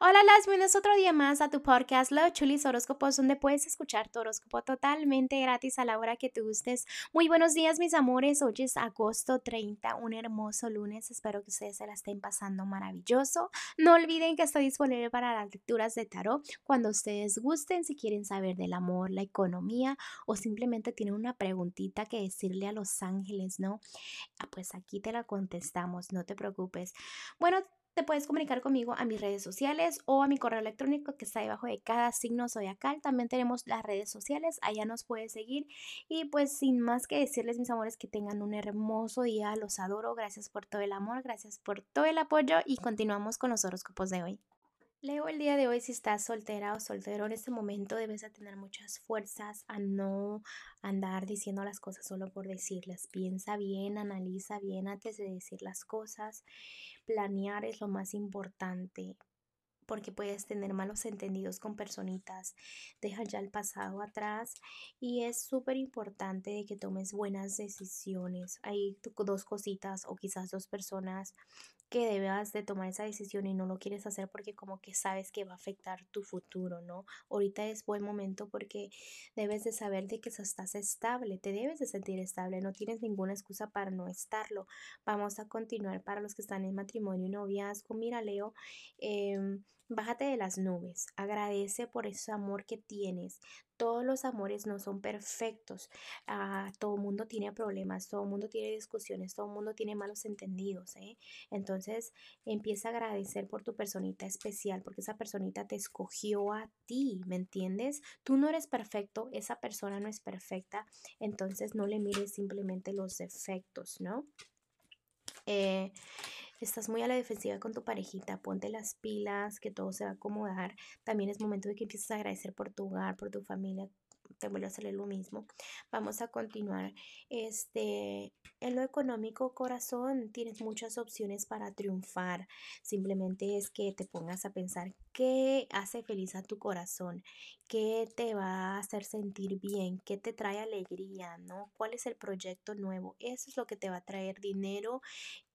Hola, las bienvenidos otro día más a tu podcast Love Chulis Horóscopos, donde puedes escuchar tu horóscopo totalmente gratis a la hora que te gustes. Muy buenos días, mis amores. Hoy es agosto 30, un hermoso lunes. Espero que ustedes se la estén pasando maravilloso. No olviden que estoy disponible para las lecturas de tarot cuando ustedes gusten, si quieren saber del amor, la economía o simplemente tienen una preguntita que decirle a los ángeles, ¿no? Ah, pues aquí te la contestamos, no te preocupes. Bueno, te puedes comunicar conmigo a mis redes sociales o a mi correo electrónico que está debajo de cada signo zodiacal. También tenemos las redes sociales, allá nos puedes seguir. Y pues sin más que decirles, mis amores, que tengan un hermoso día. Los adoro. Gracias por todo el amor, gracias por todo el apoyo y continuamos con los horóscopos de hoy. Leo el día de hoy si estás soltera o soltero en este momento debes de tener muchas fuerzas a no andar diciendo las cosas solo por decirlas. Piensa bien, analiza bien antes de decir las cosas. Planear es lo más importante porque puedes tener malos entendidos con personitas, deja ya el pasado atrás y es súper importante que tomes buenas decisiones. Hay dos cositas o quizás dos personas que debas de tomar esa decisión y no lo quieres hacer porque como que sabes que va a afectar tu futuro, ¿no? Ahorita es buen momento porque debes de saber de que estás estable, te debes de sentir estable, no tienes ninguna excusa para no estarlo. Vamos a continuar para los que están en matrimonio y noviazgo. Mira, Leo, eh, Bájate de las nubes, agradece por ese amor que tienes. Todos los amores no son perfectos. Ah, todo mundo tiene problemas, todo mundo tiene discusiones, todo mundo tiene malos entendidos. ¿eh? Entonces empieza a agradecer por tu personita especial, porque esa personita te escogió a ti, ¿me entiendes? Tú no eres perfecto, esa persona no es perfecta, entonces no le mires simplemente los defectos, ¿no? Eh, estás muy a la defensiva con tu parejita, ponte las pilas, que todo se va a acomodar. También es momento de que empieces a agradecer por tu hogar, por tu familia, te vuelvo a hacerle lo mismo. Vamos a continuar. Este, en lo económico, corazón, tienes muchas opciones para triunfar. Simplemente es que te pongas a pensar qué hace feliz a tu corazón, qué te va a hacer sentir bien, qué te trae alegría, ¿no? ¿Cuál es el proyecto nuevo? Eso es lo que te va a traer dinero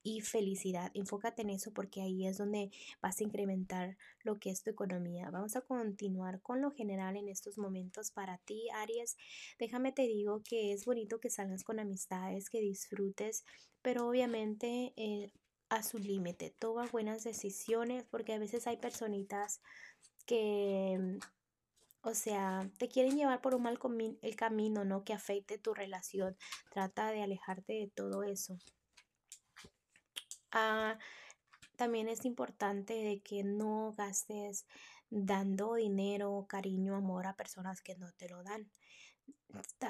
y felicidad. Enfócate en eso porque ahí es donde vas a incrementar lo que es tu economía. Vamos a continuar con lo general en estos momentos para ti, Aries. Déjame te digo que es bonito que salgas con amistades, que disfrutes, pero obviamente eh, a su límite. Toma buenas decisiones porque a veces hay personitas que o sea, te quieren llevar por un mal el camino, ¿no? Que afecte tu relación. Trata de alejarte de todo eso. Ah, también es importante de que no gastes dando dinero, cariño, amor a personas que no te lo dan.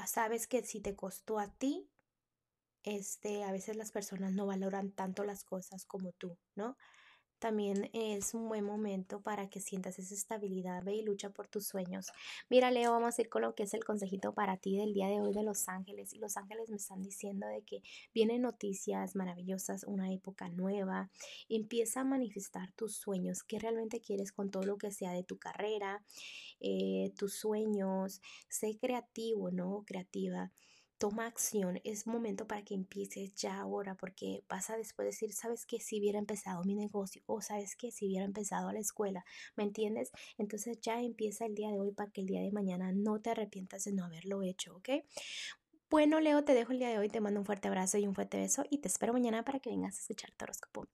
Sabes que si te costó a ti, este, a veces las personas no valoran tanto las cosas como tú, ¿no? También es un buen momento para que sientas esa estabilidad, ve y lucha por tus sueños. Mira, Leo, vamos a ir con lo que es el consejito para ti del día de hoy de Los Ángeles. Y Los Ángeles me están diciendo de que vienen noticias maravillosas, una época nueva. Empieza a manifestar tus sueños, qué realmente quieres con todo lo que sea de tu carrera, eh, tus sueños. Sé creativo, ¿no? Creativa toma acción, es momento para que empieces ya ahora, porque vas a después decir, sabes que si hubiera empezado mi negocio o sabes que si hubiera empezado la escuela, ¿me entiendes? Entonces ya empieza el día de hoy para que el día de mañana no te arrepientas de no haberlo hecho, ¿ok? Bueno, Leo, te dejo el día de hoy, te mando un fuerte abrazo y un fuerte beso y te espero mañana para que vengas a escuchar tu horóscopo.